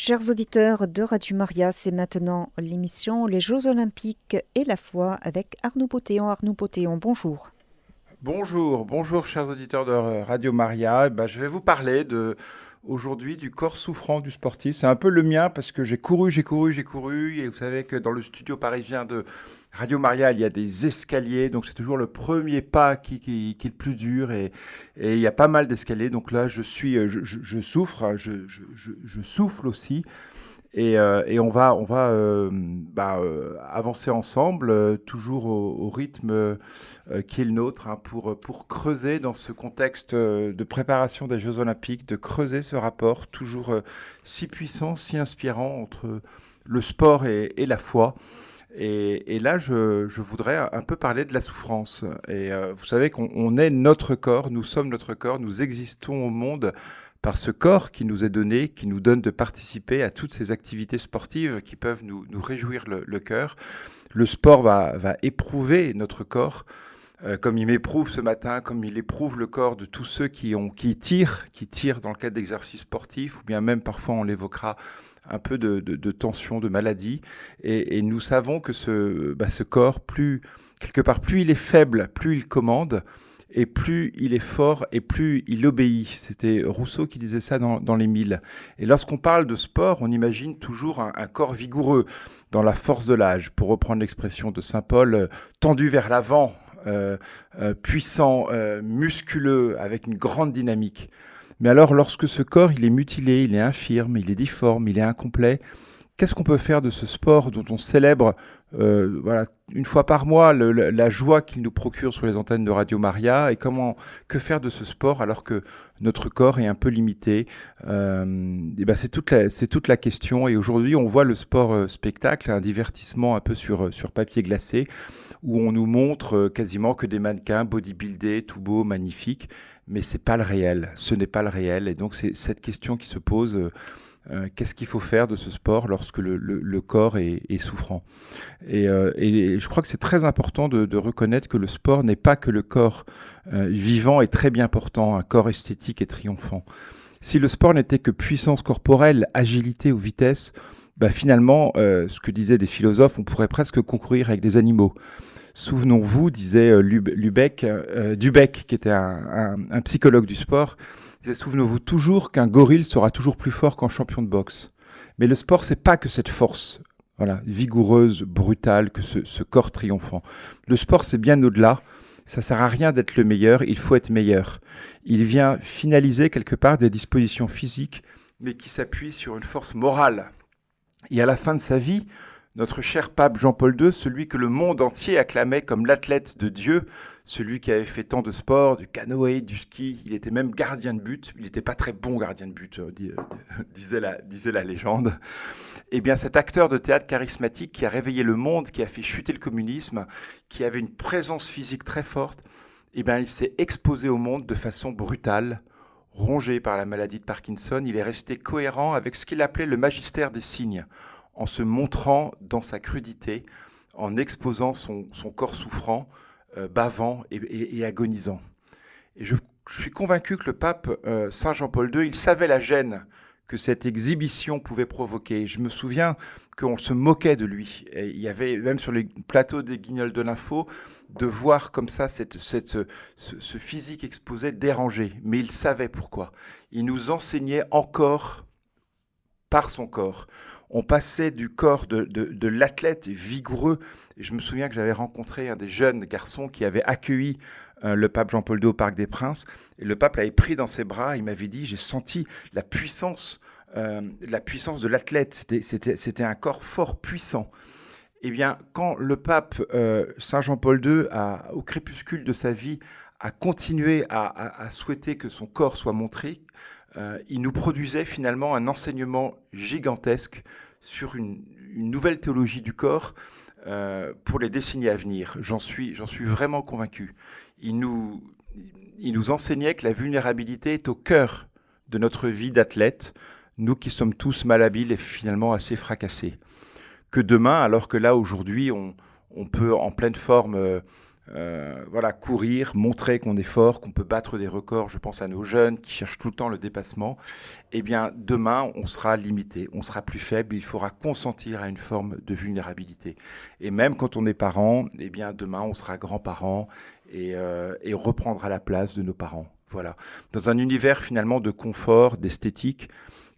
Chers auditeurs de Radio Maria, c'est maintenant l'émission Les Jeux Olympiques et la foi avec Arnaud Potéon. Arnaud Potéon, bonjour. Bonjour, bonjour chers auditeurs de Radio Maria. Eh ben, je vais vous parler de aujourd'hui du corps souffrant du sportif. C'est un peu le mien parce que j'ai couru, j'ai couru, j'ai couru. Et vous savez que dans le studio parisien de Radio Maria, il y a des escaliers. Donc c'est toujours le premier pas qui, est le plus dur. Et, il y a pas mal d'escaliers. Donc là, je, suis, je, je, souffre, je, je, souffle aussi. Et, euh, et, on va, on va euh, bah, euh, avancer ensemble, toujours au, rythme qui est le nôtre, hein, pour, pour creuser dans ce contexte de préparation des Jeux Olympiques, de creuser ce rapport toujours si puissant, si inspirant entre le sport et la foi. Et, là, je, voudrais un peu parler de la souffrance. Et vous savez qu'on est notre corps, nous sommes notre corps, nous existons au monde par ce corps qui nous est donné, qui nous donne de participer à toutes ces activités sportives qui peuvent nous, réjouir le, cœur. Le sport va, éprouver notre corps, euh, comme il m'éprouve ce matin, comme il éprouve le corps de tous ceux qui tirent, qui tirent dans le cadre d'exercices sportifs, ou bien même parfois on l'évoquera un peu de, tension, de maladie. Et, nous savons que ce, bah, ce corps, plus quelque part, plus il est faible, plus il commande, et plus il est fort et plus il obéit. C'était Rousseau qui disait ça dans, les mille. Et lorsqu'on parle de sport, on imagine toujours un, corps vigoureux, dans la force de l'âge, pour reprendre l'expression de Saint Paul, euh, tendu vers l'avant, euh, euh, puissant, musculeux, avec une grande dynamique. Mais alors, lorsque ce corps, il est mutilé, il est infirme, il est difforme, il est incomplet, qu'est-ce qu'on peut faire de ce sport dont on célèbre euh, voilà, une fois par mois la joie qu'il nous procure sur les antennes de Radio Maria et comment que faire de ce sport alors que notre corps est un peu limité euh, ben c'est toute la toute la question. Et aujourd'hui on voit le sport euh, spectacle un divertissement un peu sur sur papier glacé où on nous montre quasiment que des mannequins bodybuildés tout beau magnifiques. Mais c'est pas le réel. Ce n'est pas le réel. Et donc c'est cette question qui se pose euh, qu'est-ce qu'il faut faire de ce sport lorsque le, corps est, souffrant? Et, euh, et, je crois que c'est très important de, reconnaître que le sport n'est pas que le corps euh, vivant et très bien portant, un corps esthétique et triomphant. Si le sport n'était que puissance corporelle, agilité ou vitesse, bah finalement, ce que disaient des philosophes, on pourrait presque concourir avec des animaux. Souvenons-vous, disait Lubeck, Dubeck, qui était un psychologue du sport, souvenez-vous toujours qu'un gorille sera toujours plus fort qu'un champion de boxe. Mais le sport, c'est pas que cette force, voilà, vigoureuse, brutale, que ce, ce corps triomphant. Le sport, c'est bien au-delà. Ça sert à rien d'être le meilleur, il faut être meilleur. Il vient finaliser quelque part des dispositions physiques, mais qui s'appuient sur une force morale. Et à la fin de sa vie, notre cher pape Jean-Paul II, celui que le monde entier acclamait comme l'athlète de Dieu, celui qui avait fait tant de sport, du canoë, du ski, il était même gardien de but, il n'était pas très bon gardien de but, euh, disait, la, disait la légende. Eh bien cet acteur de théâtre charismatique qui a réveillé le monde, qui a fait chuter le communisme, qui avait une présence physique très forte, eh bien il s'est exposé au monde de façon brutale, rongé par la maladie de Parkinson, il est resté cohérent avec ce qu'il appelait le magistère des signes, en se montrant dans sa crudité, en exposant son, corps souffrant, euh, bavant et, agonisant. Et je, suis convaincu que le pape euh, Saint Jean-Paul II, il savait la gêne que cette exhibition pouvait provoquer. Je me souviens qu'on se moquait de lui. Et il y avait même sur les plateaux des Guignols de l'info de voir comme ça cette, cette, ce, ce, physique exposé dérangé. Mais il savait pourquoi. Il nous enseignait encore par son corps on passait du corps de, de, l'athlète vigoureux. Et je me souviens que j'avais rencontré un des jeunes garçons qui avait accueilli euh, le pape Jean-Paul II au Parc des Princes. Et le pape l'avait pris dans ses bras. Il m'avait dit, j'ai senti la puissance, euh, la puissance de l'athlète. C'était un corps fort, puissant. Eh bien, quand le pape euh, Saint Jean-Paul II, au crépuscule de sa vie, a continué à souhaiter que son corps soit montré, euh, il nous produisait finalement un enseignement gigantesque sur une, nouvelle théologie du corps euh, pour les décennies à venir. J'en suis, vraiment convaincu. Il nous, enseignait que la vulnérabilité est au cœur de notre vie d'athlète, nous qui sommes tous malhabiles et finalement assez fracassés. Que demain, alors que là aujourd'hui on, on peut en pleine forme euh, euh, voilà, courir, montrer qu'on est fort, qu'on peut battre des records. Je pense à nos jeunes qui cherchent tout le temps le dépassement. Eh bien, demain, on sera limité, on sera plus faible. Il faudra consentir à une forme de vulnérabilité. Et même quand on est parent, eh bien, demain, on sera grand-parent et, euh, et on reprendra la place de nos parents. Voilà. Dans un univers finalement de confort, d'esthétique,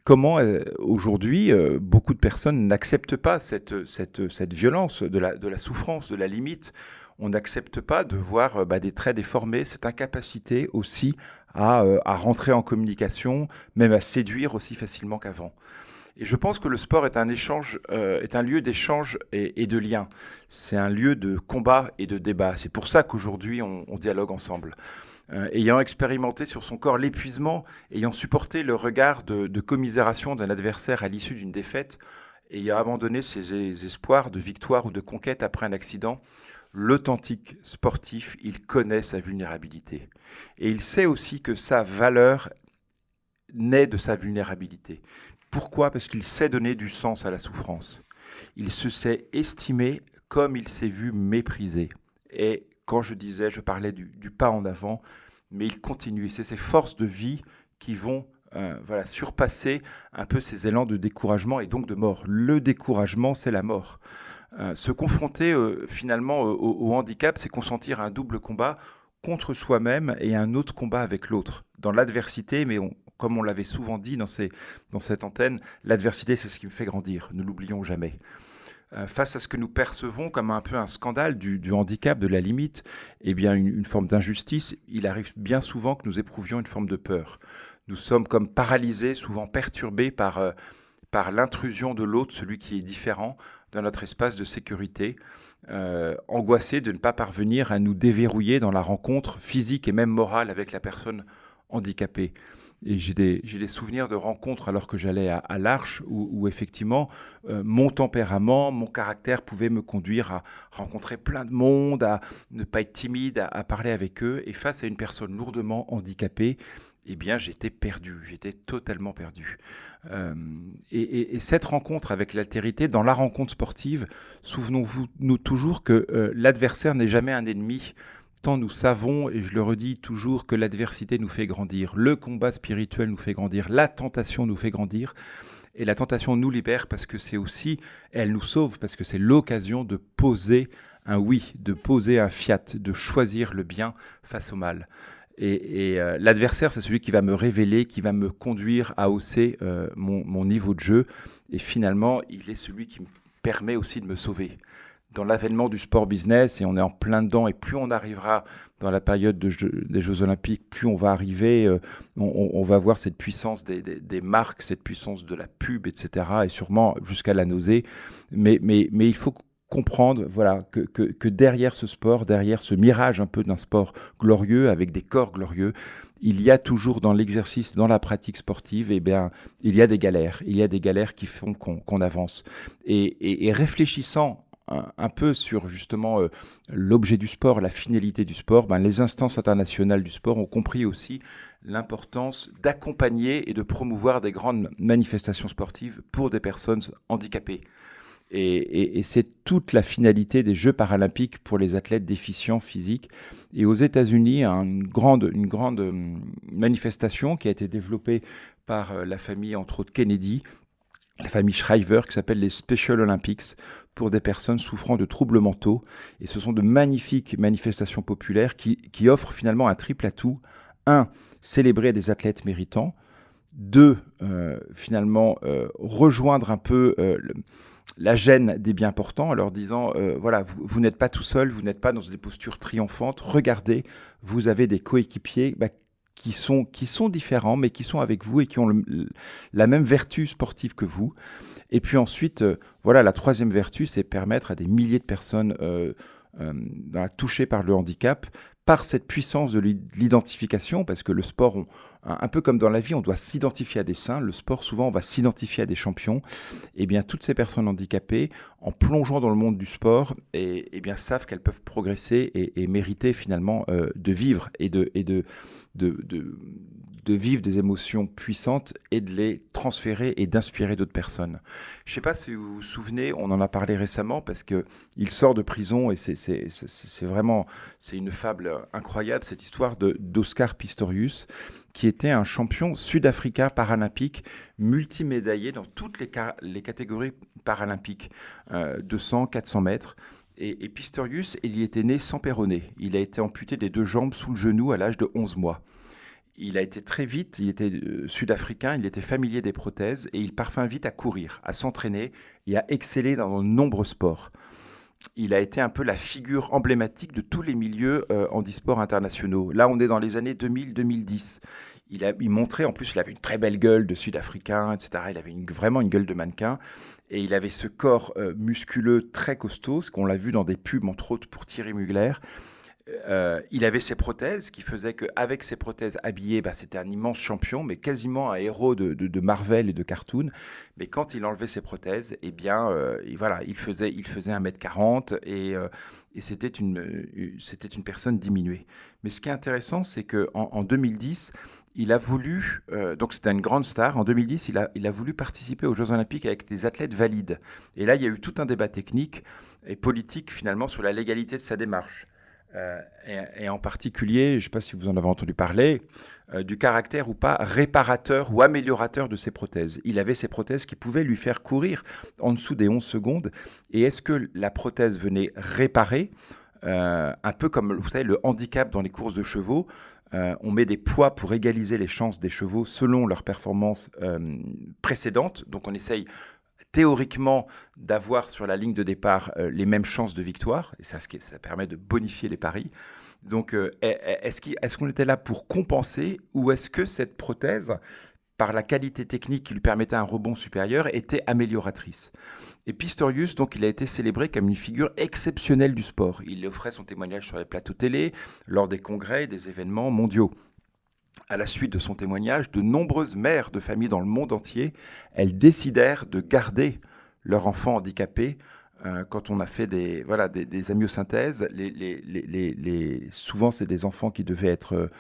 comment euh, aujourd'hui beaucoup de personnes n'acceptent pas cette, violence de la souffrance, de la limite on n'accepte pas de voir euh, bah, des traits déformés, cette incapacité aussi à, euh, à, rentrer en communication, même à séduire aussi facilement qu'avant. Et je pense que le sport est un échange, euh, est un lieu d'échange et, de lien. C'est un lieu de combat et de débat. C'est pour ça qu'aujourd'hui on, dialogue ensemble. Ayant expérimenté sur son corps l'épuisement, ayant supporté le regard de, de commisération d'un adversaire à l'issue d'une défaite, ayant abandonné ses espoirs de victoire ou de conquête après un accident, l'authentique sportif, il connaît sa vulnérabilité. Et il sait aussi que sa valeur naît de sa vulnérabilité. Pourquoi? Parce qu'il sait donner du sens à la souffrance. Il se sait estimé comme il s'est vu méprisé. Et quand je disais, je parlais du, pas en avant, mais il continue. C'est ces forces de vie qui vont euh, voilà, surpasser un peu ces élans de découragement et donc de mort. Le découragement, c'est la mort. Euh, se confronter euh, finalement au, au, handicap, c'est consentir un double combat contre soi-même et un autre combat avec l'autre. Dans l'adversité, mais comme on l'avait souvent dit dans, cette antenne, l'adversité, c'est ce qui me fait grandir. Ne l'oublions jamais. Euh, face à ce que nous percevons comme un peu un scandale du, handicap, de la limite, eh bien une, forme d'injustice, il arrive bien souvent que nous éprouvions une forme de peur. Nous sommes comme paralysés, souvent perturbés euh, par l'intrusion de l'autre, celui qui est différent, dans notre espace de sécurité, euh, angoissé de ne pas parvenir à nous déverrouiller dans la rencontre physique et même morale avec la personne handicapée. Et j'ai des, souvenirs de rencontres alors que j'allais à, l'Arche où, effectivement euh, mon tempérament, mon caractère pouvait me conduire à rencontrer plein de monde, à ne pas être timide, à parler avec eux. Et face à une personne lourdement handicapée, eh bien j'étais perdu, j'étais totalement perdu. Euh, et, et, et, cette rencontre avec l'altérité, dans la rencontre sportive, souvenons-vous nous toujours que euh, l'adversaire n'est jamais un ennemi, tant nous savons, et je le redis toujours, que l'adversité nous fait grandir, le combat spirituel nous fait grandir, la tentation nous fait grandir. Et la tentation nous libère parce que c'est aussi, elle nous sauve parce que c'est l'occasion de poser un oui, de poser un fiat, de choisir le bien face au mal. Et, euh, l'adversaire, c'est celui qui va me révéler, qui va me conduire à hausser euh, mon, niveau de jeu. Et finalement, il est celui qui me permet aussi de me sauver. Dans l'avènement du sport business, et on est en plein dedans, et plus on arrivera dans la période des Jeux Olympiques, plus on va arriver, euh, on, va voir cette puissance des, marques, cette puissance de la pub, etc., et sûrement jusqu'à la nausée. Mais, mais il faut comprendre voilà que, que, derrière ce sport, derrière ce mirage un peu d'un sport glorieux avec des corps glorieux, il y a toujours dans l'exercice, dans la pratique sportive, eh bien, il y a des galères. Il y a des galères qui font qu'on qu avance. Et, réfléchissant un, un, peu sur justement euh, l'objet du sport, la finalité du sport, ben, les instances internationales du sport ont compris aussi l'importance d'accompagner et de promouvoir des grandes manifestations sportives pour des personnes handicapées. Et, c'est toute la finalité des Jeux paralympiques pour les athlètes déficients physiques. Et aux États-Unis, une grande, une grande hum, manifestation qui a été développée par euh, la famille, entre autres Kennedy, la famille Shriver, qui s'appelle les Special Olympics, pour des personnes souffrant de troubles mentaux. Et ce sont de magnifiques manifestations populaires qui, qui offrent finalement un triple atout. Un, célébrer des athlètes méritants. Deux, euh, finalement, euh, rejoindre un peu la gêne des bien portants en leur disant euh, voilà, vous, n'êtes pas tout seul, vous n'êtes pas dans des postures triomphantes, regardez, vous avez des coéquipiers bah, qui, sont, différents, mais qui sont avec vous et qui ont la même vertu sportive que vous. Et puis ensuite, euh, voilà, la troisième vertu, c'est permettre à des milliers de personnes euh touchées par le handicap par cette puissance de l'identification, parce que le sport, un peu comme dans la vie, on doit s'identifier à des saints. Le sport, souvent, on va s'identifier à des champions. Et eh bien, toutes ces personnes handicapées, en plongeant dans le monde du sport, et, et eh bien, savent qu'elles peuvent progresser et, mériter finalement euh, de vivre et et de, de, de de vivre des émotions puissantes et de les transférer et d'inspirer d'autres personnes. Je ne sais pas si vous vous souvenez, on en a parlé récemment parce que il sort de prison et c'est vraiment c'est une fable incroyable cette histoire de d'Oscar Pistorius qui était un champion sud-africain paralympique multimédaillé dans toutes les, catégories paralympiques, 200, 400 mètres. Et, Pistorius, il y était né sans péroné. Il a été amputé des deux jambes sous le genou à l'âge de 11 mois. Il a été très vite, il était euh, sud-africain, il était familier des prothèses et il parvint vite à courir, à s'entraîner et à exceller dans de nombreux sports. Il a été un peu la figure emblématique de tous les milieux euh, handisports internationaux. Là, on est dans les années 2000-2010. Il, a, il montrait, en plus, il avait une très belle gueule de sud-africain, etc. Il avait vraiment une gueule de mannequin. Et il avait ce corps euh, musculeux très costaud, ce qu'on l'a vu dans des pubs, entre autres pour Thierry Mugler. Euh, il avait ses prothèses, qui faisait qu'avec ses prothèses habillées, bah, c'était un immense champion, mais quasiment un héros de, Marvel et de cartoon. Mais quand il enlevait ses prothèses, eh bien, euh, voilà, il faisait, il faisait 1m40 et, et c'était une, personne diminuée. Mais ce qui est intéressant, c'est qu'en en 2010, il a voulu, euh, donc c'était une grande star, en 2010, il a, il a voulu participer aux Jeux Olympiques avec des athlètes valides. Et là, il y a eu tout un débat technique et politique finalement sur la légalité de sa démarche. Euh, et, en particulier, je ne sais pas si vous en avez entendu parler, euh, du caractère ou pas réparateur ou améliorateur de ses prothèses. Il avait ses prothèses qui pouvaient lui faire courir en dessous des 11 secondes. Et est-ce que la prothèse venait réparer, un peu comme vous savez, le handicap dans les courses de chevaux euh, on met des poids pour égaliser les chances des chevaux selon leur performance euh, précédente. Donc on essaye théoriquement d'avoir sur la ligne de départ euh, les mêmes chances de victoire. Et ça, ça permet de bonifier les paris. Donc est-ce qu'on était là pour compenser ou est-ce que cette prothèse, par la qualité technique qui lui permettait un rebond supérieur, était amélioratrice? Et Pistorius, donc, il a été célébré comme une figure exceptionnelle du sport. Il offrait son témoignage sur les plateaux télé, lors des congrès et des événements mondiaux. À la suite de son témoignage, de nombreuses mères de familles dans le monde entier, elles décidèrent de garder leur enfant handicapé. Euh, quand on a fait des, voilà, des, souvent c'est des enfants qui devaient être euh,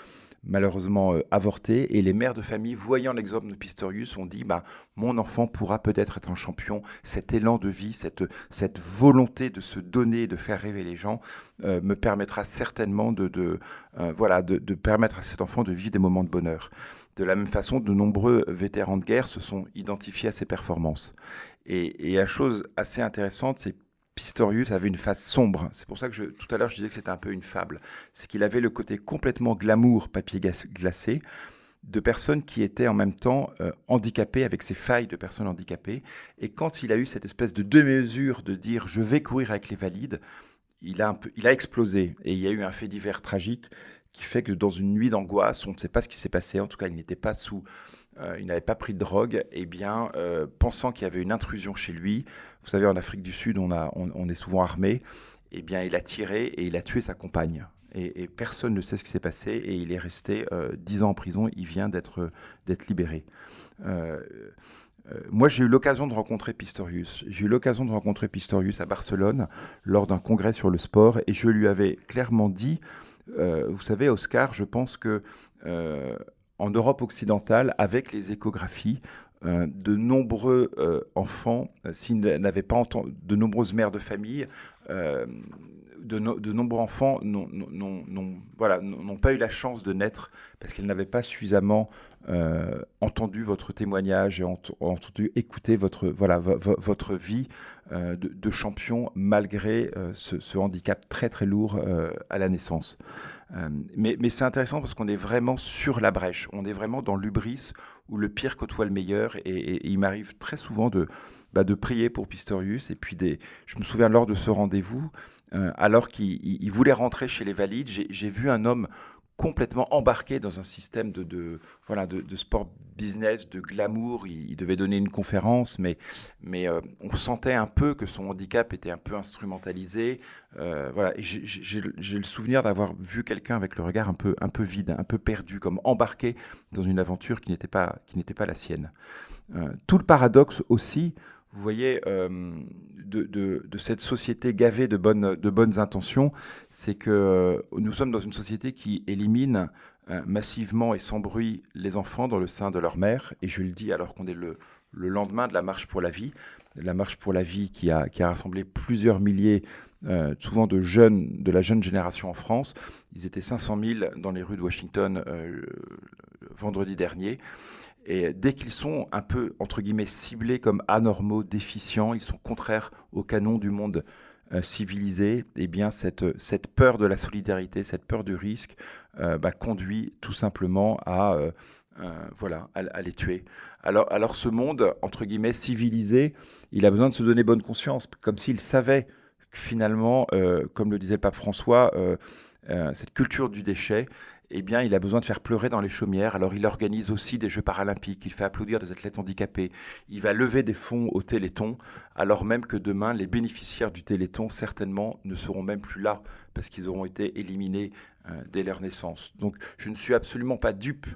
malheureusement euh, avorté. Et les mères de famille, voyant l'exemple de Pistorius, ont dit bah, Mon enfant pourra peut-être être un champion. Cet élan de vie, cette, cette volonté de se donner, de faire rêver les gens, euh, me permettra certainement de, de euh, voilà, de, permettre à cet enfant de vivre des moments de bonheur. De la même façon, de nombreux vétérans de guerre se sont identifiés à ses performances. Et, et la chose assez intéressante, c'est Pistorius avait une face sombre. C'est pour ça que tout à l'heure je disais que c'était un peu une fable. C'est qu'il avait le côté complètement glamour, papier glacé, de personnes qui étaient en même temps euh, handicapées, avec ces failles de personnes handicapées. Et quand il a eu cette espèce de deux-mesures de dire je vais courir avec les valides, il a, il a explosé. Et il y a eu un fait divers tragique qui fait que dans une nuit d'angoisse, on ne sait pas ce qui s'est passé. En tout cas, il n'était pas sous, euh, il n'avait pas pris de drogue. Eh bien, euh, pensant qu'il y avait une intrusion chez lui, vous savez, en Afrique du Sud, on, a, on, est souvent armé. Eh bien, il a tiré et il a tué sa compagne. Et, personne ne sait ce qui s'est passé. Et il est resté euh, dix ans en prison. Il vient d'être libéré. Moi, j'ai eu l'occasion de rencontrer Pistorius. J'ai eu l'occasion de rencontrer Pistorius à Barcelone lors d'un congrès sur le sport. Et je lui avais clairement dit, vous savez, Oscar, je pense que en Europe occidentale, avec les échographies, euh, de nombreux euh, enfants, euh, s'ils n'avaient pas entendu, de nombreuses mères de famille, de, nombreux enfants n'ont pas eu la chance de naître parce qu'ils n'avaient pas suffisamment entendu votre témoignage et entendu écouter votre, voilà, votre vie de, champion malgré ce, ce, handicap très très lourd à la naissance. mais, c'est intéressant parce qu'on est vraiment sur la brèche, on est vraiment dans l'ubris où le pire côtoie le meilleur. Et, il m'arrive très souvent de, bah, de prier pour Pistorius. Et puis, des, je me souviens lors de ce rendez-vous, euh, alors qu'il voulait rentrer chez les Valides, j'ai vu un homme complètement embarqué dans un système de, de voilà, de, sport business, de glamour. Il, devait donner une conférence, mais, mais euh, on sentait un peu que son handicap était un peu instrumentalisé. Euh, voilà, j'ai le souvenir d'avoir vu quelqu'un avec le regard un peu, un peu vide, un peu perdu, comme embarqué dans une aventure qui n'était pas, pas la sienne. Euh, tout le paradoxe aussi vous voyez, euh, de, cette société gavée de bonnes, de bonnes intentions, c'est que nous sommes dans une société qui élimine massivement et sans bruit les enfants dans le sein de leur mère. Et je le dis alors qu'on est le, le, lendemain de la marche pour la vie. La marche pour la vie qui a, qui a rassemblé plusieurs milliers, souvent de jeunes, de la jeune génération en France. Ils étaient 500 000 dans les rues de Washington vendredi dernier. Et dès qu'ils sont un peu, entre guillemets, ciblés comme anormaux, déficients, ils sont contraires au canon du monde euh, civilisé, eh bien cette, cette peur de la solidarité, cette peur du risque, euh, bah, conduit tout simplement à, euh, voilà, à, les tuer. Alors, alors ce monde, entre guillemets, civilisé, il a besoin de se donner bonne conscience, comme s'il savait finalement, comme le disait pape François, cette culture du déchet, eh bien, il a besoin de faire pleurer dans les chaumières. Alors, il organise aussi des Jeux paralympiques. Il fait applaudir des athlètes handicapés. Il va lever des fonds au Téléthon, alors même que demain, les bénéficiaires du Téléthon, certainement, ne seront même plus là parce qu'ils auront été éliminés euh, dès leur naissance. Donc, je ne suis absolument pas dupe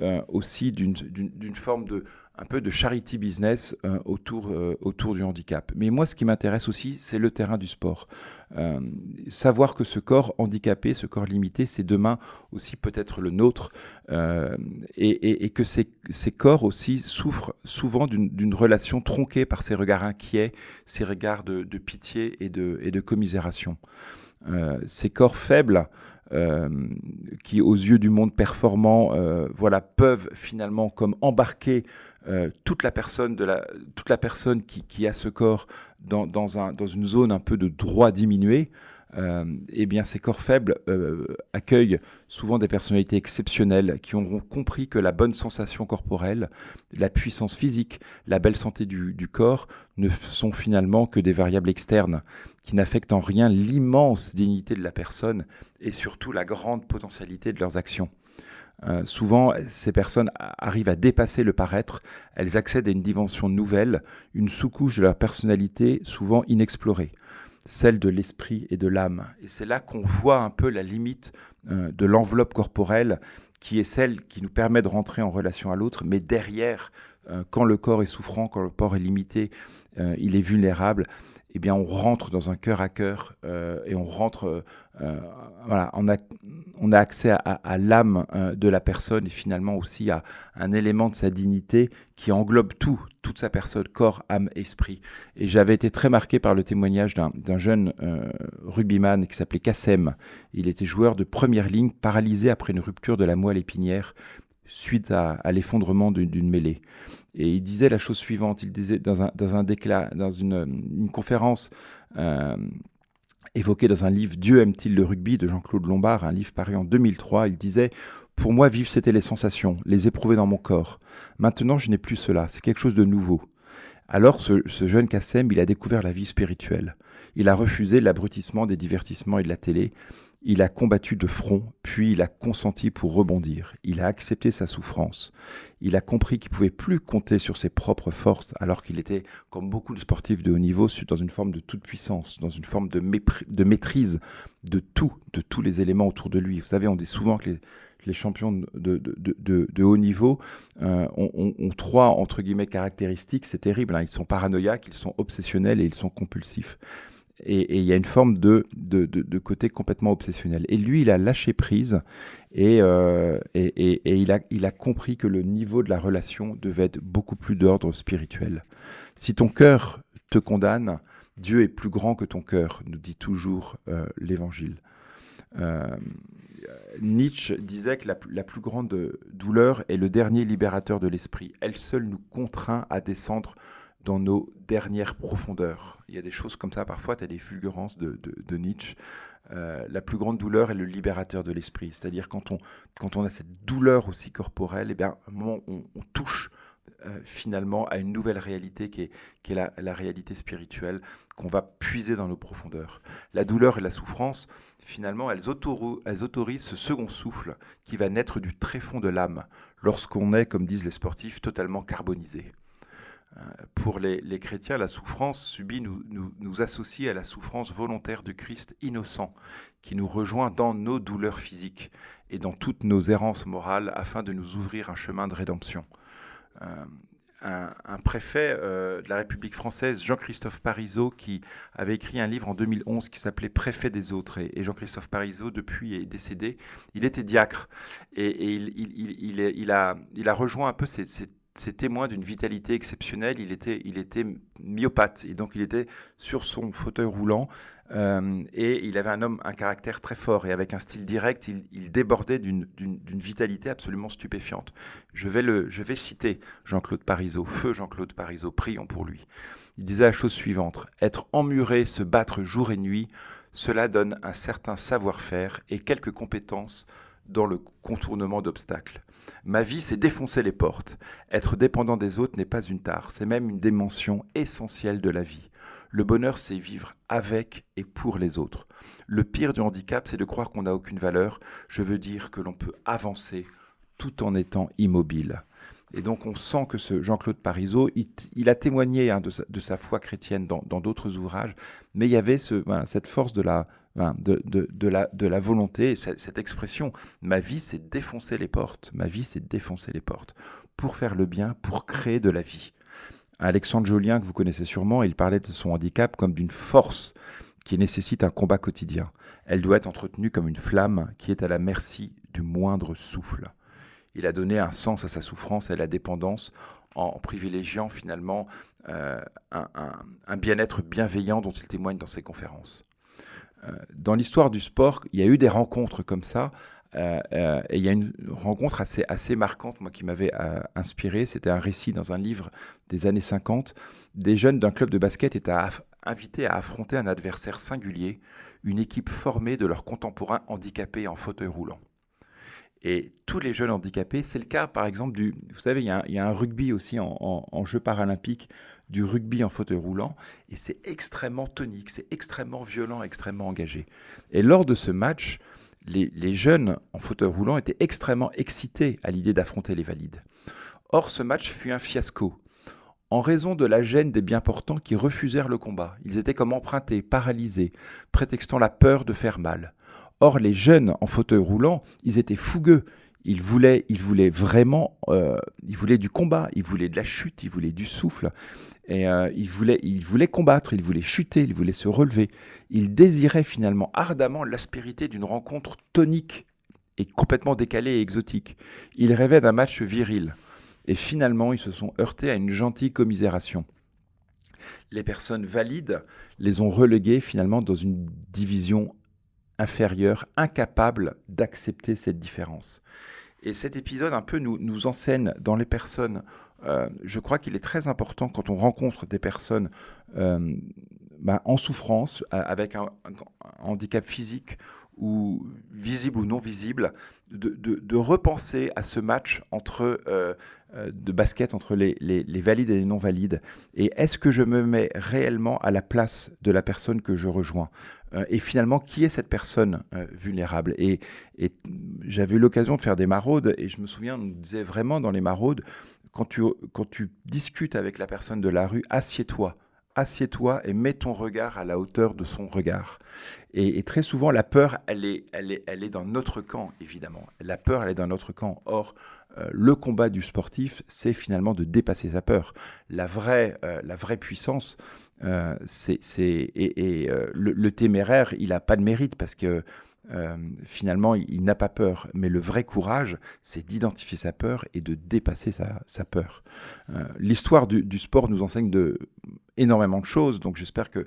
euh, aussi d'une forme de un peu de charity business euh, autour, euh, autour du handicap. Mais moi, ce qui m'intéresse aussi, c'est le terrain du sport. Euh, savoir que ce corps handicapé, ce corps limité, c'est demain aussi peut-être le nôtre, et, que ces, corps aussi souffrent souvent d'une relation tronquée par ces regards inquiets, ces regards de, de pitié et de, et de commisération. ces corps faibles, qui, aux yeux du monde performant, voilà, peuvent finalement comme embarquer euh, toute la personne, toute la personne qui, a ce corps dans, dans, un, dans, une zone un peu de droit diminué, euh, eh bien, ces corps faibles euh, accueillent souvent des personnalités exceptionnelles qui auront compris que la bonne sensation corporelle, la puissance physique, la belle santé du corps ne sont finalement que des variables externes qui n'affectent en rien l'immense dignité de la personne et surtout la grande potentialité de leurs actions. Euh, souvent, ces personnes arrivent à dépasser le paraître, elles accèdent à une dimension nouvelle, une sous-couche de leur personnalité souvent inexplorée, celle de l'esprit et de l'âme. Et c'est là qu'on voit un peu la limite euh, de l'enveloppe corporelle, qui est celle qui nous permet de rentrer en relation à l'autre, mais derrière, euh, quand le corps est souffrant, quand le corps est limité, il est vulnérable, eh bien, on rentre dans un cœur à cœur et on rentre, voilà, on a, on a accès à, l'âme euh, de la personne et finalement aussi à un élément de sa dignité qui englobe tout, toute sa personne, corps, âme, esprit. Et j'avais été très marqué par le témoignage d'un jeune euh, rugbyman qui s'appelait Kassem. Il était joueur de première ligne, paralysé après une rupture de la moelle épinière suite à, l'effondrement d'une mêlée. Et il disait la chose suivante, il disait dans un, dans un dans une, conférence euh, évoqué dans un livre Dieu aime-t-il le rugby de Jean-Claude Lombard, un livre paru en 2003. Il disait Pour moi, vivre, c'était les sensations, les éprouver dans mon corps. Maintenant, je n'ai plus cela, c'est quelque chose de nouveau. Alors, ce, ce jeune Kassem, il a découvert la vie spirituelle. Il a refusé l'abrutissement des divertissements et de la télé. Il a combattu de front, puis il a consenti pour rebondir. Il a accepté sa souffrance. Il a compris qu'il pouvait plus compter sur ses propres forces, alors qu'il était, comme beaucoup de sportifs de haut niveau, dans une forme de toute puissance, dans une forme de, maîtrise de tout, de tous les éléments autour de lui. Vous savez, on dit souvent que les, champions de, de, haut niveau euh, ont, trois, entre guillemets, caractéristiques. C'est terrible. Hein. Ils sont paranoïaques, ils sont obsessionnels et ils sont compulsifs et il y a une forme de, de, de, côté complètement obsessionnel. Et lui, il a lâché prise et, euh, et, et, il, a, il a compris que le niveau de la relation devait être beaucoup plus d'ordre spirituel. Si ton cœur te condamne, Dieu est plus grand que ton cœur, nous dit toujours euh, l'Évangile. Euh, Nietzsche disait que la, la, plus grande douleur est le dernier libérateur de l'esprit. Elle seule nous contraint à descendre dans nos dernières profondeurs. Il y a des choses comme ça, parfois, tu as des fulgurances de, de, Nietzsche. Euh, la plus grande douleur est le libérateur de l'esprit. C'est-à-dire quand on, quand on a cette douleur aussi corporelle, et eh bien, on, touche euh, finalement à une nouvelle réalité qui est, qui est la, la, réalité spirituelle qu'on va puiser dans nos profondeurs. La douleur et la souffrance, finalement, elles, elles autorisent ce second souffle qui va naître du tréfonds de l'âme lorsqu'on est, comme disent les sportifs, totalement carbonisé. Pour les, chrétiens, la souffrance subie nous, associe à la souffrance volontaire du Christ innocent, qui nous rejoint dans nos douleurs physiques et dans toutes nos errances morales afin de nous ouvrir un chemin de rédemption. Euh, un, préfet euh, de la République française, Jean-Christophe Parisot, qui avait écrit un livre en 2011 qui s'appelait Préfet des autres. Et, Jean-Christophe Parisot, depuis, est décédé. Il était diacre et, il, a, il a rejoint un peu ces, témoins d'une vitalité exceptionnelle. Il était, il était myopathe et donc il était sur son fauteuil roulant euh, et il avait un homme, un caractère très fort et avec un style direct, il, débordait d'une vitalité absolument stupéfiante. Je vais, le, je vais citer Jean-Claude Parisot, feu Jean-Claude Parisot, prions pour lui. Il disait la chose suivante être emmuré, se battre jour et nuit, cela donne un certain savoir-faire et quelques compétences dans le contournement d'obstacles. Ma vie, c'est défoncer les portes. Être dépendant des autres n'est pas une tare, c'est même une dimension essentielle de la vie. Le bonheur, c'est vivre avec et pour les autres. Le pire du handicap, c'est de croire qu'on n'a aucune valeur. Je veux dire que l'on peut avancer tout en étant immobile. Et donc on sent que ce Jean-Claude Parisot, il, a témoigné hein, de, sa, foi chrétienne dans d'autres ouvrages, mais il y avait ce, cette force de la, de, la, de la volonté, cette, expression, ma vie c'est défoncer les portes, ma vie c'est défoncer les portes, pour faire le bien, pour créer de la vie. Alexandre Jolien, que vous connaissez sûrement, il parlait de son handicap comme d'une force qui nécessite un combat quotidien. Elle doit être entretenue comme une flamme qui est à la merci du moindre souffle. Il a donné un sens à sa souffrance et à la dépendance en privilégiant finalement euh, un, bien-être bienveillant dont il témoigne dans ses conférences. Euh, dans l'histoire du sport, il y a eu des rencontres comme ça euh, euh, et il y a une rencontre assez, assez marquante, moi, qui m'avait inspiré. C'était un récit dans un livre des années 50. Des jeunes d'un club de basket étaient invités à affronter un adversaire singulier, une équipe formée de leurs contemporains handicapés en fauteuil roulant. Et tous les jeunes handicapés, c'est le cas par exemple du, vous savez, il y a un, rugby aussi en, en, jeu paralympique, du rugby en fauteuil roulant, et c'est extrêmement tonique, c'est extrêmement violent, extrêmement engagé. Et lors de ce match, les, jeunes en fauteuil roulant étaient extrêmement excités à l'idée d'affronter les valides. Or, ce match fut un fiasco, en raison de la gêne des bien portants qui refusèrent le combat. Ils étaient comme empruntés, paralysés, prétextant la peur de faire mal. Or, les jeunes en fauteuil roulant, ils étaient fougueux, il voulait, il voulait vraiment, euh, il voulait du combat, il voulait de la chute, il voulait du souffle, et euh, il, voulait, il voulait combattre, il voulait chuter, il voulait se relever. Il désirait finalement ardemment l'aspérité d'une rencontre tonique et complètement décalée et exotique. Il rêvait d'un match viril. Et finalement, ils se sont heurtés à une gentille commisération. Les personnes valides les ont relégués finalement dans une division inférieure, incapable d'accepter cette différence. Et cet épisode un peu nous, enseigne dans les personnes, euh, je crois qu'il est très important quand on rencontre des personnes euh, bah, en souffrance, avec un, handicap physique visible ou non visible, de, repenser à ce match entre euh, de basket entre les, valides et les non valides. Et est-ce que je me mets réellement à la place de la personne que je rejoins? Euh, et finalement, qui est cette personne euh, vulnérable? Et, j'avais eu l'occasion de faire des maraudes, et je me souviens, on disait vraiment dans les maraudes, quand tu, quand tu discutes avec la personne de la rue, assieds-toi, assieds-toi et mets ton regard à la hauteur de son regard. Et, très souvent, la peur, elle est, elle, est, elle est dans notre camp, évidemment. La peur, elle est dans notre camp. Or, euh, le combat du sportif, c'est finalement de dépasser sa peur. La vraie, la vraie puissance, euh, c'est, et, euh, le, téméraire, il n'a pas de mérite parce que euh, finalement, il, n'a pas peur. Mais le vrai courage, c'est d'identifier sa peur et de dépasser sa, peur. l'histoire du, sport nous enseigne de, énormément de choses. Donc j'espère que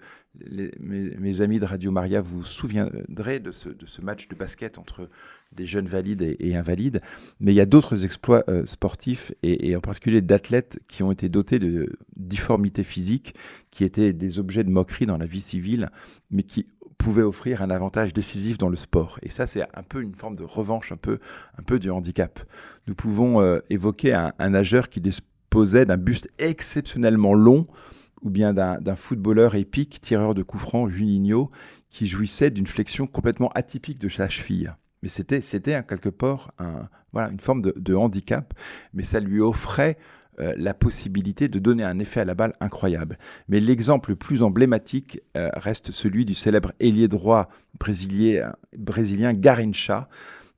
mes, amis de Radio Maria vous souviendrez de ce, match de basket entre des jeunes valides et, invalides. Mais il y a d'autres exploits euh, sportifs et, en particulier d'athlètes qui ont été dotés de difformités physiques, qui étaient des objets de moquerie dans la vie civile, mais qui pouvaient offrir un avantage décisif dans le sport. Et ça, c'est un peu une forme de revanche, un peu, du handicap. Nous pouvons euh, évoquer un nageur qui disposait d'un buste exceptionnellement long, ou bien d'un footballeur épique, tireur de coups francs, Juninho, qui jouissait d'une flexion complètement atypique de sa cheville. Mais c'était, c'était quelque part une forme de, handicap, mais ça lui offrait euh, la possibilité de donner un effet à la balle incroyable. Mais l'exemple le plus emblématique euh, reste celui du célèbre ailier droit brésilien, Garincha,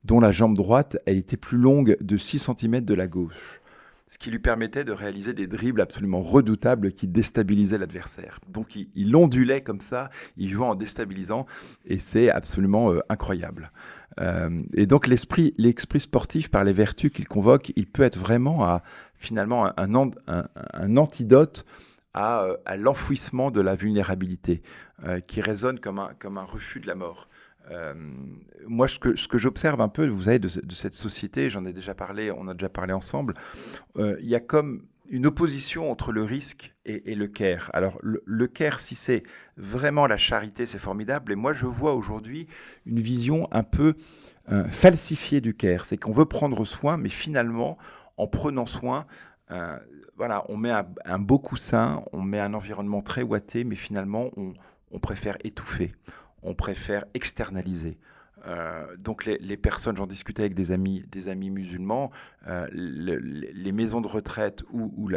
dont la jambe droite a plus longue de 6 cm de la gauche. Ce qui lui permettait de réaliser des dribbles absolument redoutables qui déstabilisaient l'adversaire. Donc il, ondulait comme ça, il jouait en déstabilisant, et c'est absolument euh, incroyable. Euh, et donc l'esprit, l'esprit sportif, par les vertus qu'il convoque, il peut être vraiment finalement un, antidote à, euh, à l'enfouissement de la vulnérabilité, qui résonne comme un, comme un refus de la mort. Euh, moi, ce que, j'observe un peu, vous savez, de, cette société, j'en ai déjà parlé, on a déjà parlé ensemble, euh, il y a comme une opposition entre le risque et, le care. Alors, le, care, si c'est vraiment la charité, c'est formidable. Et moi, je vois aujourd'hui une vision un peu euh, falsifiée du care. C'est qu'on veut prendre soin, mais finalement, en prenant soin, voilà, on met un, beau coussin, on met un environnement très ouaté, mais finalement, on préfère étouffer on préfère externaliser. Euh, donc les, personnes, j'en discutais avec des amis, des amis musulmans, euh, les maisons de retraite ou,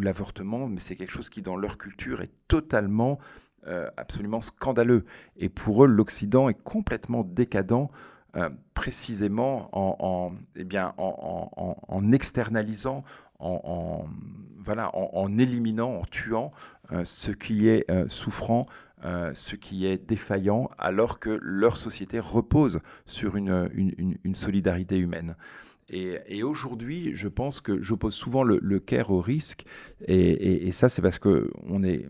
l'avortement, mais c'est quelque chose qui dans leur culture est totalement, euh, absolument scandaleux. Et pour eux, l'Occident est complètement décadent, précisément en, eh bien, en, externalisant, en, voilà, en, éliminant, en tuant ce qui est souffrant, euh, ce qui est défaillant, alors que leur société repose sur une, solidarité humaine. Et, aujourd'hui, je pense que j'oppose souvent le, le, care au risque, et, ça c'est parce qu'on est,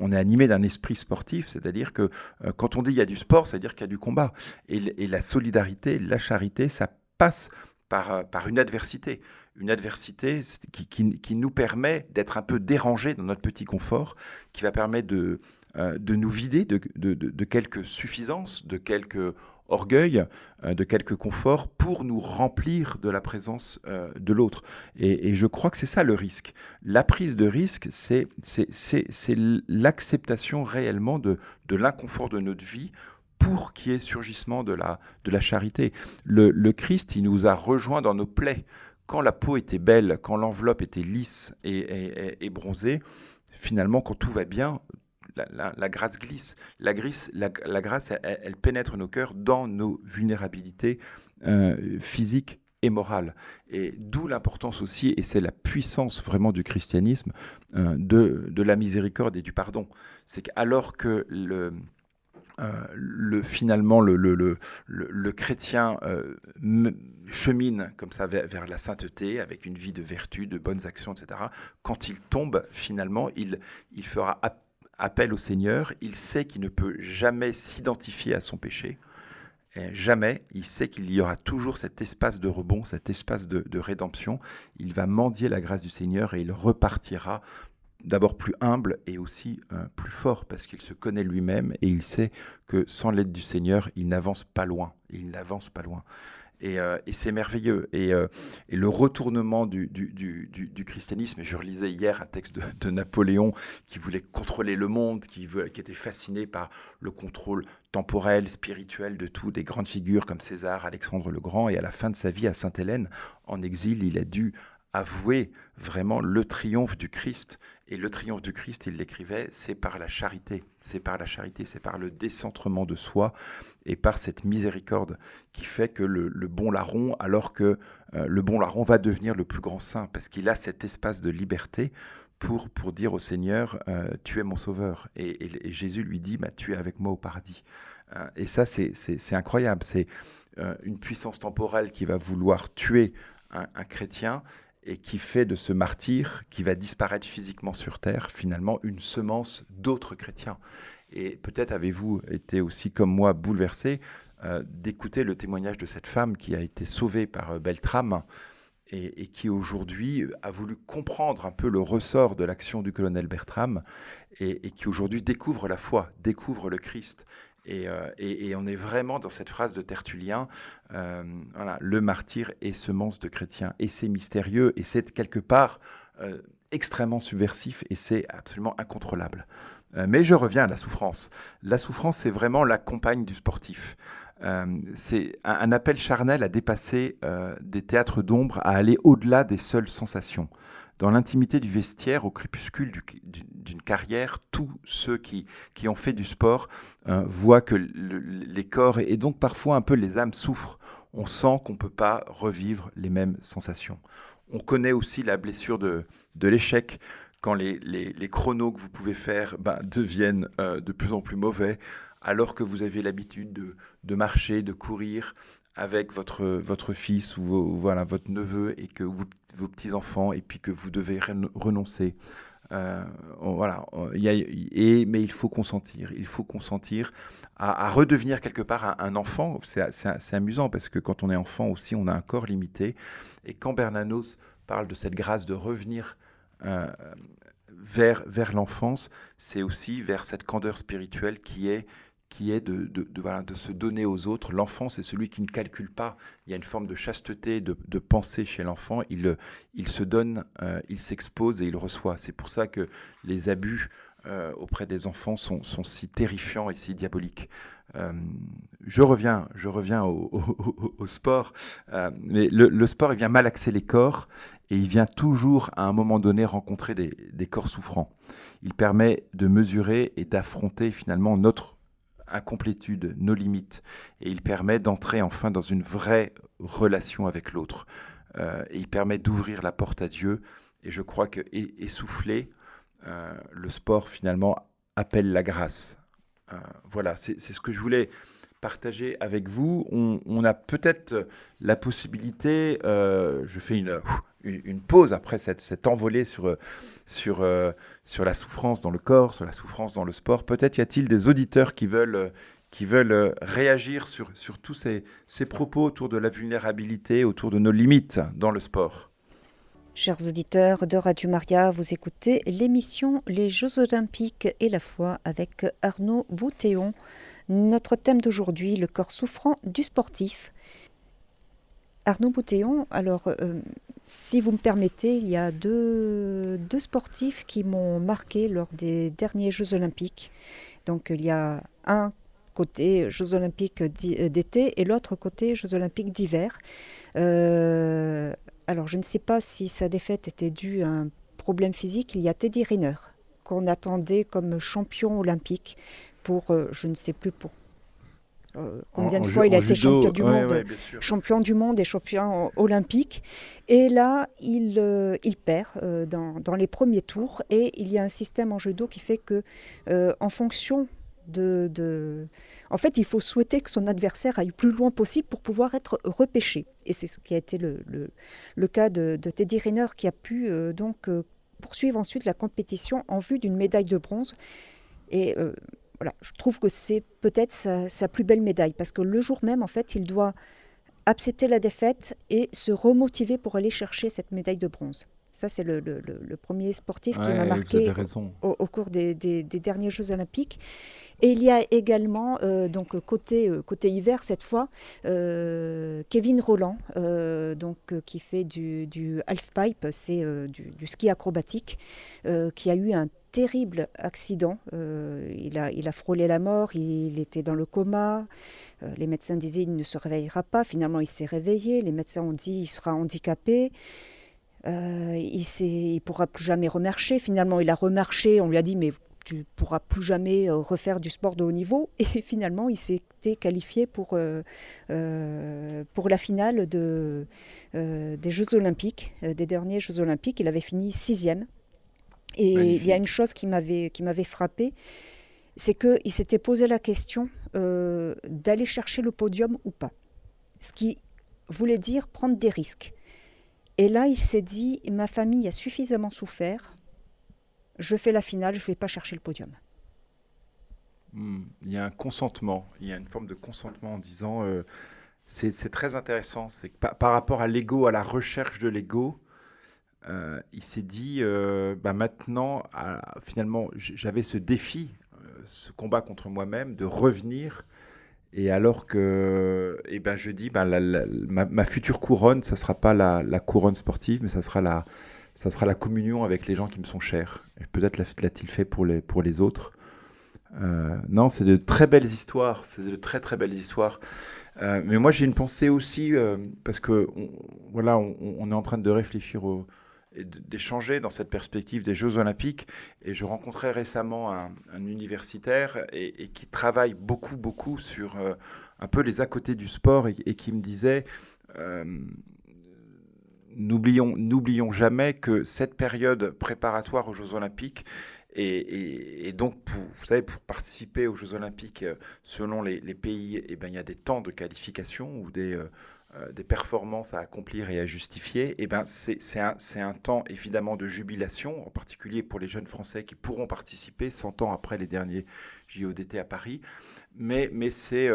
on est animé d'un esprit sportif, c'est-à-dire que euh, quand on dit il y a du sport, c'est-à-dire qu'il y a du combat. Et, la solidarité, la charité, ça passe par, par une adversité une adversité qui, nous permet d'être un peu dérangés dans notre petit confort, qui va permettre de, euh, de nous vider de, de, quelques suffisances, de quelques orgueil, euh, de quelques confort pour nous remplir de la présence euh, de l'autre. Et, je crois que c'est ça le risque. La prise de risque, c'est l'acceptation réellement de, de l'inconfort de notre vie pour qu'il y ait surgissement de la, de la charité. Le, le Christ, il nous a rejoints dans nos plaies quand la peau était belle, quand l'enveloppe était lisse et, bronzée, finalement, quand tout va bien, la, grâce glisse. La, grâce, elle, pénètre nos cœurs dans nos vulnérabilités euh, physiques et morales. Et d'où l'importance aussi, et c'est la puissance vraiment du christianisme, euh, de, de, la miséricorde et du pardon. C'est qu'alors que le, euh, le, finalement le, le, le, chrétien euh, chemine comme ça vers, la sainteté, avec une vie de vertu, de bonnes actions, etc. Quand il tombe, finalement, il, il fera appel au Seigneur, il sait qu'il ne peut jamais s'identifier à son péché. jamais, il sait qu'il y aura toujours cet espace de rebond, cet espace de, de rédemption. Il va mendier la grâce du Seigneur et il repartira d'abord plus humble et aussi euh, plus fort parce qu'il se connaît lui-même et il sait que sans l'aide du Seigneur, il n'avance pas loin. Il n'avance pas loin. Et, euh, c'est merveilleux. Euh, et, le retournement du, du, christianisme, et je relisais hier un texte de, Napoléon qui voulait contrôler le monde, qui, qui était fasciné par le contrôle temporel, spirituel de tout, des grandes figures comme César, Alexandre le Grand. Et à la fin de sa vie à Sainte-Hélène, en exil, il a dû avouer vraiment le triomphe du Christ. Et le triomphe du Christ, il l'écrivait, c'est par la charité, c'est par la charité, c'est par le décentrement de soi et par cette miséricorde qui fait que le, bon larron, alors que euh, le bon larron va devenir le plus grand saint, parce qu'il a cet espace de liberté pour, pour dire au Seigneur, euh, tu es mon sauveur. Et, Jésus lui dit, bah, tu es avec moi au paradis. Euh, et ça, c'est incroyable. C'est une puissance temporelle qui va vouloir tuer un chrétien et qui fait de ce martyr qui va disparaître physiquement sur Terre, finalement, une semence d'autres chrétiens. Et peut-être avez-vous été aussi comme moi bouleversé euh, d'écouter le témoignage de cette femme qui a été sauvée par euh, Beltrame et, qui aujourd'hui a voulu comprendre un peu le ressort de l'action du colonel Bertram et, et qui aujourd'hui découvre la foi, découvre le Christ euh, et, on est vraiment dans cette phrase de Tertullien, euh, voilà, le martyr est semence de chrétien. Et c'est mystérieux, et c'est quelque part euh, extrêmement subversif, et c'est absolument incontrôlable. mais je reviens à la souffrance. La souffrance, c'est vraiment la compagne du sportif. c'est un, appel charnel à dépasser des théâtres d'ombre, à aller au-delà des seules sensations dans l'intimité du vestiaire, au crépuscule d'une carrière, tous ceux qui, qui ont fait du sport euh, voient que les corps et donc parfois un peu les âmes souffrent. On sent qu'on ne peut pas revivre les mêmes sensations. on connaît aussi la blessure de, de l'échec quand les, les, chronos que vous pouvez faire ben, deviennent de plus en plus mauvais, alors que vous avez l'habitude de, de, marcher, de courir avec votre, votre fils ou voilà, votre neveu et que vos petits-enfants, et puis que vous devez renoncer euh, voilà, et, mais il faut consentir. Il faut consentir à, redevenir quelque part un, enfant. C'est amusant parce que quand on est enfant aussi, on a un corps limité. Et quand Bernanos parle de cette grâce de revenir euh, vers, vers l'enfance, c'est aussi vers cette candeur spirituelle qui est qui est de, de, voilà, de se donner aux autres. L'enfant, c'est celui qui ne calcule pas. Il y a une forme de chasteté, de, de pensée chez l'enfant. Il, il se donne, euh, il s'expose et il reçoit. C'est pour ça que les abus euh, auprès des enfants sont, sont, si terrifiants et si diaboliques. Euh, je reviens, je reviens au, au, sport, mais le, le, sport, il vient malaxer les corps et il vient toujours à un moment donné rencontrer des, des corps souffrants. Il permet de mesurer et d'affronter finalement notre incomplétude, nos limites, et il permet d'entrer enfin dans une vraie relation avec l'autre. Euh, et il permet d'ouvrir la porte à Dieu. Et je crois que essoufflé, euh, le sport finalement appelle la grâce. Euh, voilà, c'est ce que je voulais partager avec vous. On, a peut-être la possibilité, je fais une, une, pause après cette, cette envolée sur, sur, sur la souffrance dans le corps, sur la souffrance dans le sport. Peut-être y a-t-il des auditeurs qui veulent, qui veulent réagir sur, sur tous ces, ces propos autour de la vulnérabilité, autour de nos limites dans le sport. Chers auditeurs de Radio Maria, vous écoutez l'émission Les Jeux Olympiques et la foi avec Arnaud Boutéon. Notre thème d'aujourd'hui, le corps souffrant du sportif. Arnaud Boutéon, alors euh, si vous me permettez, il y a deux, deux sportifs qui m'ont marqué lors des derniers Jeux olympiques. Donc il y a un côté Jeux olympiques d'été et l'autre côté Jeux olympiques d'hiver. Euh, alors je ne sais pas si sa défaite était due à un problème physique. Il y a Teddy Riner qu'on attendait comme champion olympique pour, euh, je ne sais plus pour euh, combien de fois il a été champion du monde, champion du monde et champion olympique. Et là, il, euh, il perd euh, dans, dans, les premiers tours. Et il y a un système en judo qui fait que, en fonction de, de, En fait, il faut souhaiter que son adversaire aille plus loin possible pour pouvoir être repêché. Et c'est ce qui a été le, le, le cas de, de, Teddy Riner qui a pu donc poursuivre ensuite la compétition en vue d'une médaille de bronze. Et je trouve que c'est peut-être sa, plus belle médaille, parce que le jour même, en fait, il doit accepter la défaite et se remotiver pour aller chercher cette médaille de bronze. Ça, c'est le, premier sportif qui m'a marqué au, cours des, derniers Jeux Olympiques. Et il y a également, euh, donc côté, euh, côté hiver cette fois, euh, Kevin Roland, donc, qui fait du, du halfpipe, c'est du, du, ski acrobatique, qui a eu un terrible accident. Euh, il, a, frôlé la mort, il était dans le coma. Euh, les médecins disaient il ne se réveillera pas. Finalement, il s'est réveillé. Les médecins ont dit il sera handicapé. Euh, il ne pourra plus jamais remarcher. Finalement, il a remarché. On lui a dit mais tu ne pourras plus jamais refaire du sport de haut niveau. Et finalement, il s'était qualifié pour, pour la finale de, des Jeux Olympiques, des derniers Jeux Olympiques. Il avait fini sixième. Et il y a une chose qui m'avait qui m'avait frappé, c'est qu'il s'était posé la question euh, d'aller chercher le podium ou pas, ce qui voulait dire prendre des risques. Et là, il s'est dit ma famille a suffisamment souffert, je fais la finale, je ne vais pas chercher le podium. Hmm, il y a un consentement, il y a une forme de consentement en disant euh, c'est très intéressant, c'est par, par rapport à l'ego, à la recherche de l'ego, euh, il s'est dit, euh, bah maintenant, finalement, j'avais ce défi, euh, ce combat contre moi-même, de revenir. Et alors que, eh ben, je dis, bah, ma, future couronne, ça sera pas la, couronne sportive, mais ça sera la, ça sera la communion avec les gens qui me sont chers. Peut-être l'a-t-il fait pour les, pour les autres. non, c'est de très belles histoires. C'est de très très belles histoires. mais moi, j'ai une pensée aussi parce que voilà, on, est en train de réfléchir au, d'échanger dans cette perspective des Jeux Olympiques. Et je rencontrais récemment un, universitaire et, qui travaille beaucoup, beaucoup sur euh, un peu les à côté du sport et, qui me disait, euh, n'oublions, n'oublions jamais que cette période préparatoire aux Jeux Olympiques et, donc, vous savez, pour participer aux Jeux Olympiques, euh, selon les, pays, eh ben, il y a des temps de qualification ou des, des performances à accomplir et à justifier. Et ben, c'est un, temps évidemment de jubilation, en particulier pour les jeunes Français qui pourront participer 100 ans après les derniers JODT à Paris. Mais, mais c'est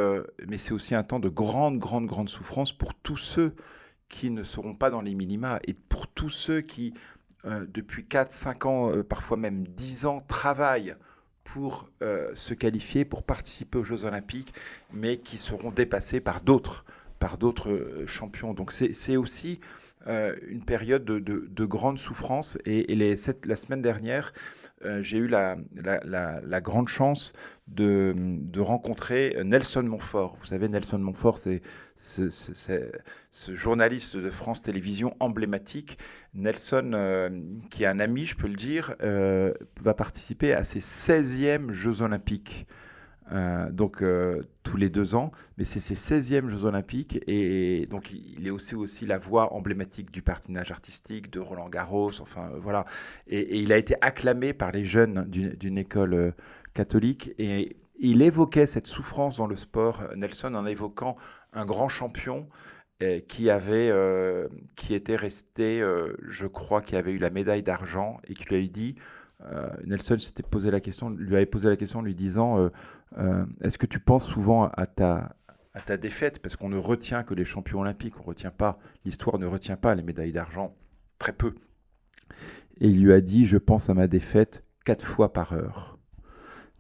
aussi un temps de grande, grande, grande souffrance pour tous ceux qui ne seront pas dans les minima et pour tous ceux qui euh, depuis 4, 5 ans, euh, parfois même 10 ans, travaillent pour euh, se qualifier, pour participer aux Jeux Olympiques, mais qui seront dépassés par d'autres par d'autres champions. Donc c'est aussi une période de, grande souffrance. Et, la semaine dernière, j'ai eu la, grande chance de, de, rencontrer Nelson Montfort. Vous savez, Nelson Montfort, c'est ce, journaliste de France Télévisions emblématique, Nelson, euh, qui est un ami, je peux le dire, euh, va participer à ses 16e Jeux Olympiques. Euh, donc tous les deux ans, mais c'est ses 16e Jeux Olympiques. Et, donc il est aussi aussi la voix emblématique du patinage artistique de Roland Garros, enfin voilà, et, il a été acclamé par les jeunes d'une école catholique. Et il évoquait cette souffrance dans le sport, Nelson, en évoquant un grand champion euh, qui avait, euh, qui était resté, euh, je crois, qui avait eu la médaille d'argent et qui lui avait dit, Nelson s'était posé la question, lui avait posé la question, lui disant, est-ce que tu penses souvent à ta, à ta défaite? Parce qu'on ne retient que les champions olympiques, on retient pas, l'histoire ne retient pas les médailles d'argent, très peu. Et il lui a dit, je pense à ma défaite quatre fois par heure.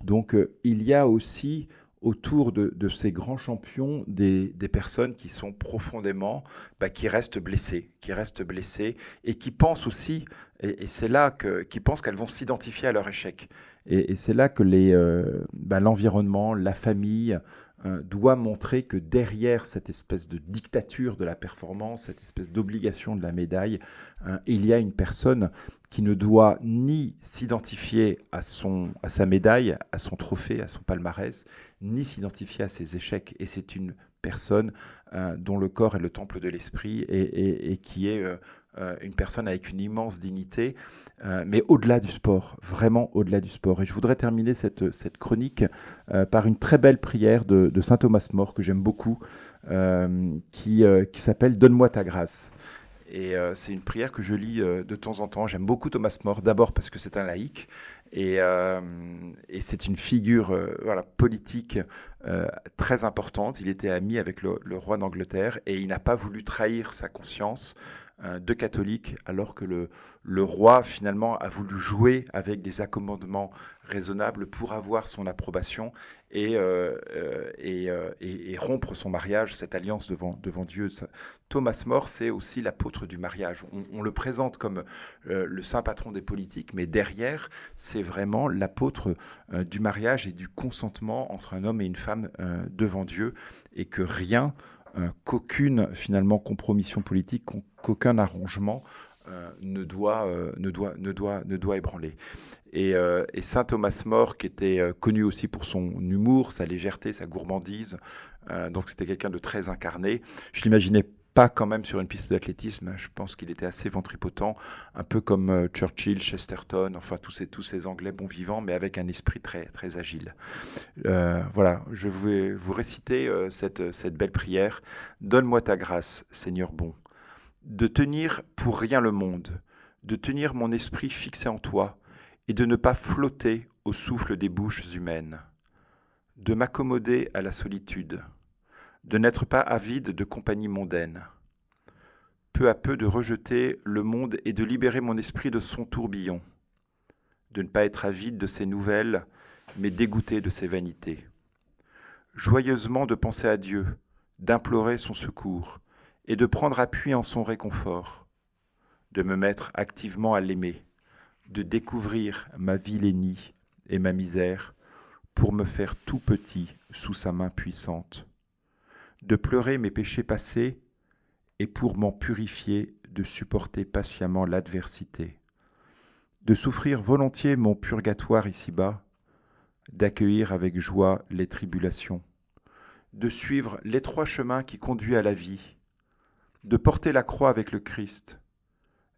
Donc il y a aussi autour de, ces grands champions des, personnes qui sont profondément, bah, qui restent blessées, qui restent blessées et qui pensent aussi, et, c'est là que, qui pensent qu'elles vont s'identifier à leur échec. Et, c'est là que euh, bah, l'environnement, la famille, euh, doit montrer que derrière cette espèce de dictature de la performance, cette espèce d'obligation de la médaille, euh, il y a une personne qui ne doit ni s'identifier à, son, à sa médaille, à son trophée, à son palmarès, ni s'identifier à ses échecs. Et c'est une personne dont le corps est le temple de l'esprit et, qui est une personne avec une immense dignité, mais au-delà du sport, vraiment au-delà du sport. Et je voudrais terminer cette, cette chronique par une très belle prière de, Saint Thomas More que j'aime beaucoup, qui, qui s'appelle Donne-moi ta grâce. Et c'est une prière que je lis de temps en temps. J'aime beaucoup Thomas More, d'abord parce que c'est un laïc, euh, et, c'est une figure euh, voilà, politique euh, très importante. Il était ami avec le roi d'Angleterre et il n'a pas voulu trahir sa conscience de catholique alors que le, le roi finalement a voulu jouer avec des accommodements raisonnables pour avoir son approbation et, euh, euh, euh, et, et, rompre son mariage, cette alliance devant, devant Dieu. Thomas More, c'est aussi l'apôtre du mariage. On, le présente comme le saint patron des politiques, mais derrière, c'est vraiment l'apôtre du mariage et du consentement entre un homme et une femme devant Dieu, et que rien, qu'aucune finalement compromission politique, qu'aucun arrangement euh, ne, doit, euh, ne, doit, ne, doit, ne doit ébranler. Et, euh, et Saint Thomas More, qui était connu aussi pour son humour, sa légèreté, sa gourmandise, donc c'était quelqu'un de très incarné. Je l'imaginais pas quand même sur une piste d'athlétisme. Je pense qu'il était assez ventripotent, un peu comme Churchill, Chesterton, enfin tous ces, Anglais bons vivants, mais avec un esprit très, très agile. voilà, je vais vous réciter cette, cette belle prière. Donne-moi ta grâce, Seigneur bon de tenir pour rien le monde, de tenir mon esprit fixé en toi, et de ne pas flotter au souffle des bouches humaines, de m'accommoder à la solitude, de n'être pas avide de compagnie mondaine, peu à peu de rejeter le monde et de libérer mon esprit de son tourbillon, de ne pas être avide de ses nouvelles, mais dégoûté de ses vanités, joyeusement de penser à Dieu, d'implorer son secours, et de prendre appui en son réconfort, de me mettre activement à l'aimer, de découvrir ma vilainie et ma misère pour me faire tout petit sous sa main puissante, de pleurer mes péchés passés et pour m'en purifier de supporter patiemment l'adversité, de souffrir volontiers mon purgatoire ici-bas, d'accueillir avec joie les tribulations, de suivre l'étroit chemin qui conduit à la vie, de porter la croix avec le Christ,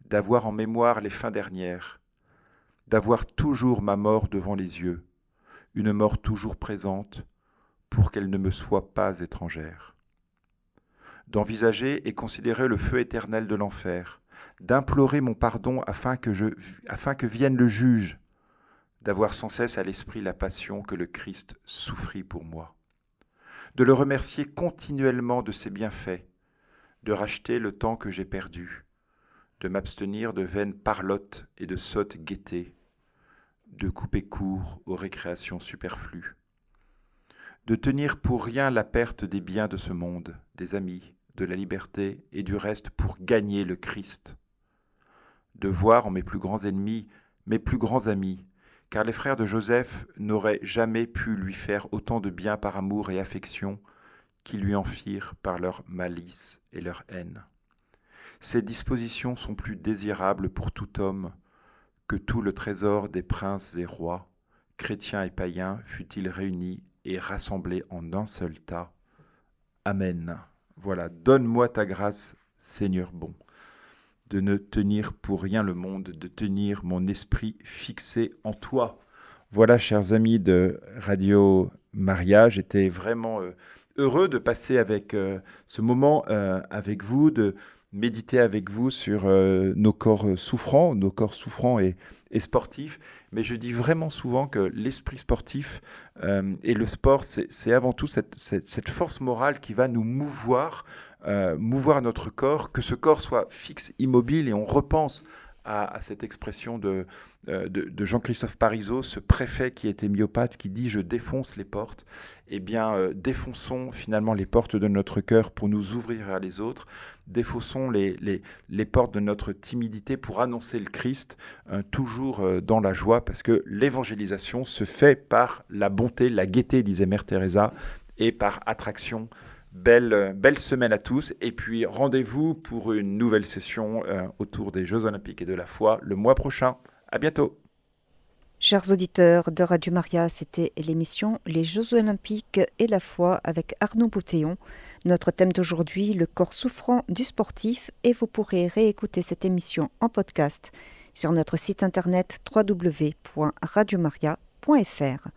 d'avoir en mémoire les fins dernières, d'avoir toujours ma mort devant les yeux, une mort toujours présente, pour qu'elle ne me soit pas étrangère. D'envisager et considérer le feu éternel de l'enfer, d'implorer mon pardon afin que, vienne le juge, d'avoir sans cesse à l'esprit la passion que le Christ souffrit pour moi, de le remercier continuellement de ses bienfaits, de racheter le temps que j'ai perdu, de m'abstenir de vaines parlottes et de sottes gaietés, de couper court aux récréations superflues, de tenir pour rien la perte des biens de ce monde, des amis, de la liberté et du reste pour gagner le Christ, de voir en mes plus grands ennemis mes plus grands amis, car les frères de Joseph n'auraient jamais pu lui faire autant de bien par amour et affection qu'ils lui en firent par leur malice et leur haine. Ces dispositions sont plus désirables pour tout homme que tout le trésor des princes et rois, chrétiens et païens, fut-il réuni et rassemblé en un seul tas. Amen. Voilà, donne-moi ta grâce, Seigneur bon, de ne tenir pour rien le monde, de tenir mon esprit fixé en toi. Voilà, chers amis de Radio Maria, j'étais vraiment euh, heureux de passer avec euh, ce moment euh, avec vous, de méditer avec vous sur euh, nos corps souffrants, nos corps souffrants et, sportifs. Mais je dis vraiment souvent que l'esprit sportif euh, et le sport, c'est avant tout cette, force morale qui va nous mouvoir, euh, mouvoir notre corps, que ce corps soit fixe, immobile et on repense à, cette expression de, de, Jean-Christophe Parisot, ce préfet qui était myopathe, qui dit je défonce les portes. Eh bien, défonçons finalement les portes de notre cœur pour nous ouvrir à les autres défaussons les, les, portes de notre timidité pour annoncer le Christ, euh, toujours euh, dans la joie, parce que l'évangélisation se fait par la bonté, la gaieté, disait Mère Teresa, et par attraction. Belle, euh, belle semaine à tous, et puis rendez-vous pour une nouvelle session autour des Jeux Olympiques et de la foi le mois prochain. À bientôt. Chers auditeurs de Radio Maria, c'était l'émission Les Jeux Olympiques et la foi avec Arnaud Boutéon. Notre thème d'aujourd'hui, le corps souffrant du sportif, et vous pourrez réécouter cette émission en podcast sur notre site internet www.radiomaria.fr.